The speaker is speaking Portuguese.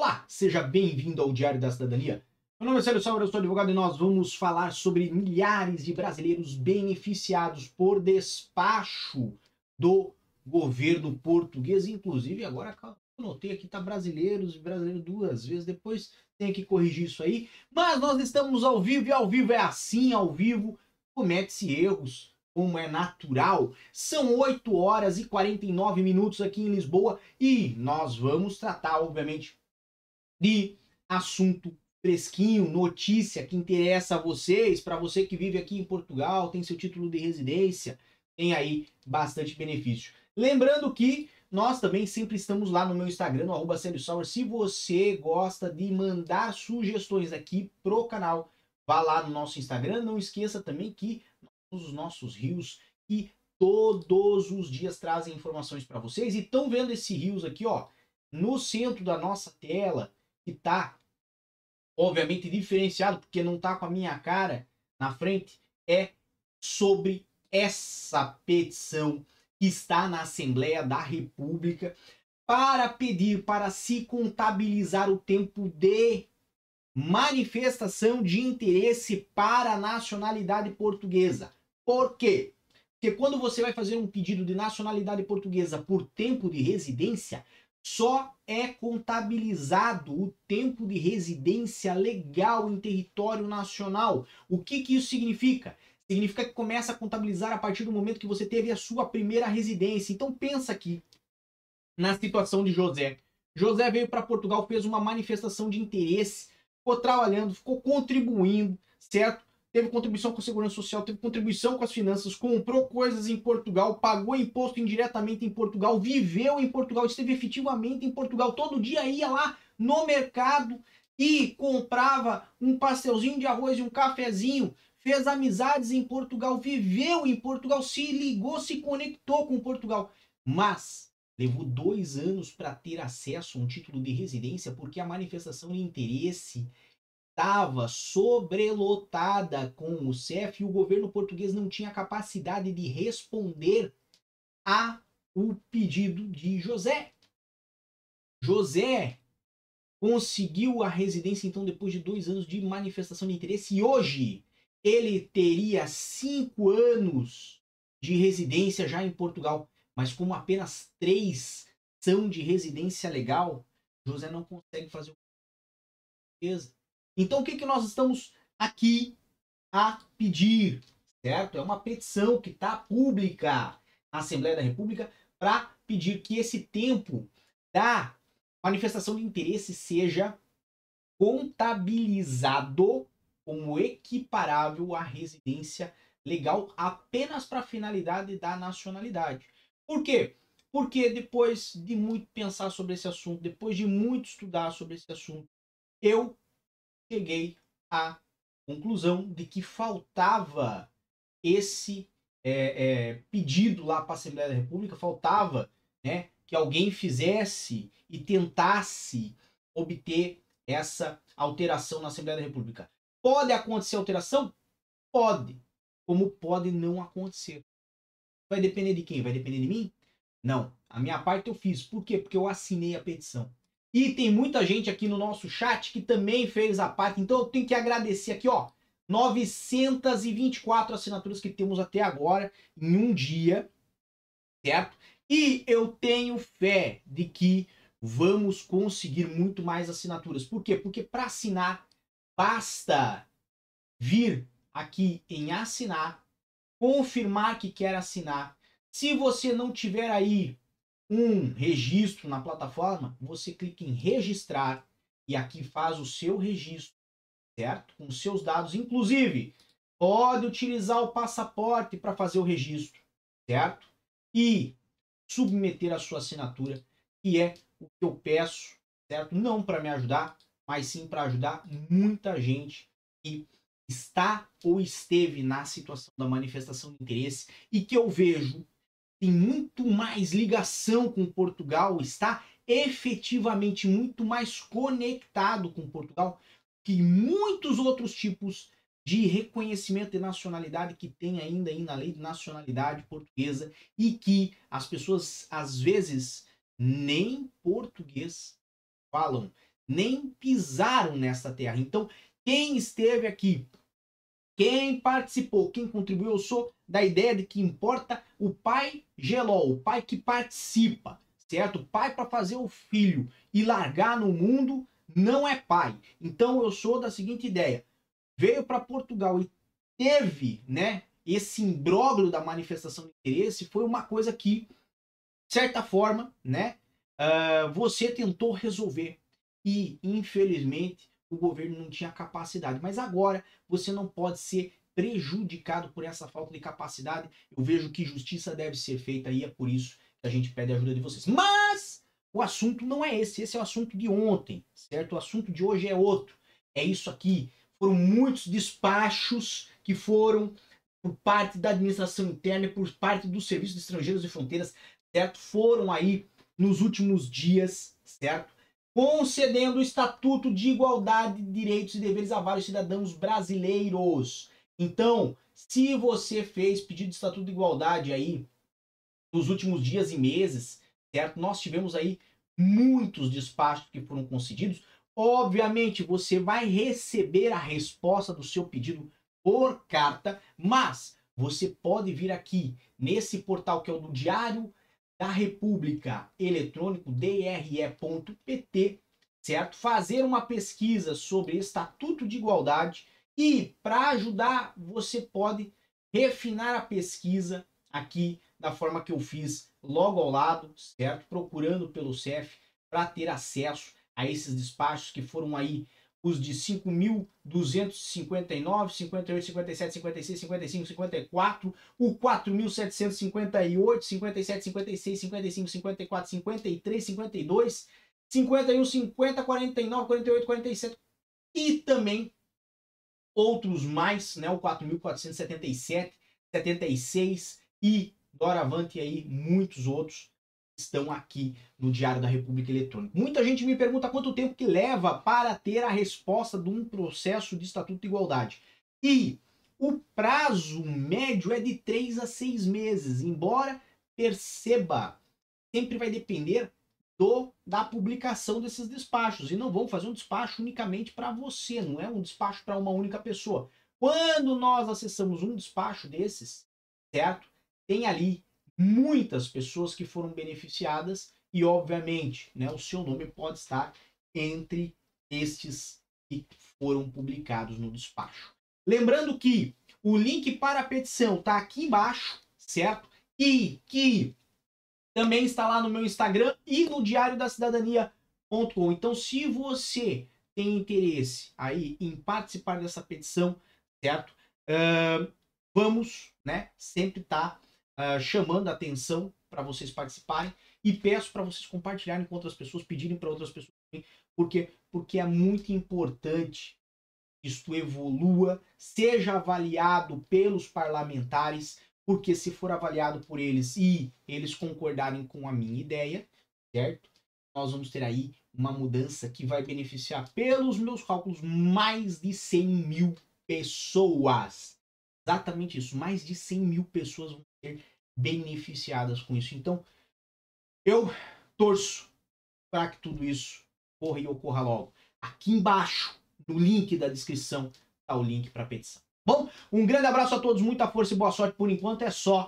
Olá, seja bem-vindo ao Diário da Cidadania. Meu nome é Célio Salvador, eu sou advogado e nós vamos falar sobre milhares de brasileiros beneficiados por despacho do governo português, inclusive agora eu notei aqui tá brasileiros e brasileiro duas vezes, depois tem que corrigir isso aí, mas nós estamos ao vivo e ao vivo é assim, ao vivo comete-se erros, como é natural. São 8 horas e 49 minutos aqui em Lisboa e nós vamos tratar, obviamente, de assunto fresquinho, notícia que interessa a vocês, para você que vive aqui em Portugal, tem seu título de residência, tem aí bastante benefício. Lembrando que nós também sempre estamos lá no meu Instagram, no arroba Se você gosta de mandar sugestões aqui pro canal, vá lá no nosso Instagram. Não esqueça também que os nossos rios que todos os dias trazem informações para vocês. E estão vendo esse rios aqui, ó, no centro da nossa tela, que tá obviamente diferenciado, porque não tá com a minha cara na frente, é sobre essa petição que está na Assembleia da República para pedir para se contabilizar o tempo de manifestação de interesse para a nacionalidade portuguesa. Por quê? Porque quando você vai fazer um pedido de nacionalidade portuguesa por tempo de residência, só é contabilizado o tempo de residência legal em território nacional. O que, que isso significa? Significa que começa a contabilizar a partir do momento que você teve a sua primeira residência. Então pensa aqui na situação de José. José veio para Portugal, fez uma manifestação de interesse, ficou trabalhando, ficou contribuindo, certo? Teve contribuição com a segurança social, teve contribuição com as finanças, comprou coisas em Portugal, pagou imposto indiretamente em Portugal, viveu em Portugal, esteve efetivamente em Portugal, todo dia ia lá no mercado e comprava um pastelzinho de arroz e um cafezinho, fez amizades em Portugal, viveu em Portugal, se ligou, se conectou com Portugal, mas levou dois anos para ter acesso a um título de residência porque a manifestação de interesse estava sobrelotada com o CEF e o governo português não tinha capacidade de responder a o pedido de José. José conseguiu a residência então depois de dois anos de manifestação de interesse. E hoje ele teria cinco anos de residência já em Portugal, mas como apenas três são de residência legal, José não consegue fazer o então, o que, que nós estamos aqui a pedir? Certo? É uma petição que está pública na Assembleia da República para pedir que esse tempo da manifestação de interesse seja contabilizado como equiparável à residência legal apenas para a finalidade da nacionalidade. Por quê? Porque depois de muito pensar sobre esse assunto, depois de muito estudar sobre esse assunto, eu cheguei à conclusão de que faltava esse é, é, pedido lá para a Assembleia da República, faltava né, que alguém fizesse e tentasse obter essa alteração na Assembleia da República. Pode acontecer alteração? Pode. Como pode não acontecer. Vai depender de quem? Vai depender de mim? Não. A minha parte eu fiz. Por quê? Porque eu assinei a petição. E tem muita gente aqui no nosso chat que também fez a parte. Então eu tenho que agradecer aqui, ó. 924 assinaturas que temos até agora em um dia, certo? E eu tenho fé de que vamos conseguir muito mais assinaturas. Por quê? Porque para assinar basta vir aqui em assinar, confirmar que quer assinar. Se você não tiver aí um registro na plataforma, você clica em registrar e aqui faz o seu registro, certo? Com seus dados, inclusive pode utilizar o passaporte para fazer o registro, certo? E submeter a sua assinatura, que é o que eu peço, certo? Não para me ajudar, mas sim para ajudar muita gente que está ou esteve na situação da manifestação de interesse e que eu vejo tem muito mais ligação com Portugal, está efetivamente muito mais conectado com Portugal que muitos outros tipos de reconhecimento de nacionalidade que tem ainda aí na lei de nacionalidade portuguesa e que as pessoas às vezes nem português falam, nem pisaram nessa terra. Então, quem esteve aqui, quem participou, quem contribuiu, eu sou da ideia de que importa o pai gelol, o pai que participa, certo? Pai para fazer o filho e largar no mundo não é pai. Então eu sou da seguinte ideia: veio para Portugal e teve, né, esse imbróglio da manifestação de interesse, foi uma coisa que, de certa forma, né, uh, você tentou resolver. E, infelizmente, o governo não tinha capacidade. Mas agora você não pode ser prejudicado por essa falta de capacidade. Eu vejo que justiça deve ser feita e é por isso que a gente pede a ajuda de vocês. Mas o assunto não é esse, esse é o assunto de ontem, certo? O assunto de hoje é outro. É isso aqui. Foram muitos despachos que foram por parte da administração interna e por parte do Serviço de Estrangeiros e Fronteiras, certo? Foram aí nos últimos dias, certo? Concedendo o Estatuto de Igualdade de Direitos e Deveres a vários cidadãos brasileiros. Então, se você fez pedido de Estatuto de Igualdade aí nos últimos dias e meses, certo? Nós tivemos aí muitos despachos que foram concedidos. Obviamente, você vai receber a resposta do seu pedido por carta, mas você pode vir aqui nesse portal que é o do Diário da República Eletrônico, dre.pt, certo? Fazer uma pesquisa sobre Estatuto de Igualdade e para ajudar, você pode refinar a pesquisa aqui da forma que eu fiz logo ao lado, certo? Procurando pelo CEF para ter acesso a esses despachos que foram aí os de 5.259, 58, 57, 56, 55, 54, o 4.758, 57, 56, 55, 54, 53, 52, 51, 50, 49, 48, 47 e também outros mais, né, o 4.477, 76 e doravante aí muitos outros estão aqui no Diário da República Eletrônica. Muita gente me pergunta quanto tempo que leva para ter a resposta de um processo de Estatuto de Igualdade. E o prazo médio é de 3 a 6 meses, embora perceba, sempre vai depender do da publicação desses despachos. E não vão fazer um despacho unicamente para você, não é um despacho para uma única pessoa. Quando nós acessamos um despacho desses, certo? Tem ali muitas pessoas que foram beneficiadas e, obviamente, né, o seu nome pode estar entre estes que foram publicados no despacho. Lembrando que o link para a petição está aqui embaixo, certo? E que também está lá no meu Instagram e no Diário da Cidadania.com. Então, se você tem interesse aí em participar dessa petição, certo? Uh, vamos, né? Sempre estar tá uh, chamando a atenção para vocês participarem e peço para vocês compartilharem com outras pessoas, pedirem para outras pessoas porque porque é muito importante que isto evolua, seja avaliado pelos parlamentares, porque se for avaliado por eles e eles concordarem com a minha ideia, certo? Nós vamos ter aí uma mudança que vai beneficiar, pelos meus cálculos, mais de 100 mil pessoas. Exatamente isso, mais de 100 mil pessoas vão ser beneficiadas com isso. Então, eu torço para que tudo isso corra e ocorra logo. Aqui embaixo, no link da descrição, está o link para a petição. Bom, um grande abraço a todos, muita força e boa sorte. Por enquanto é só.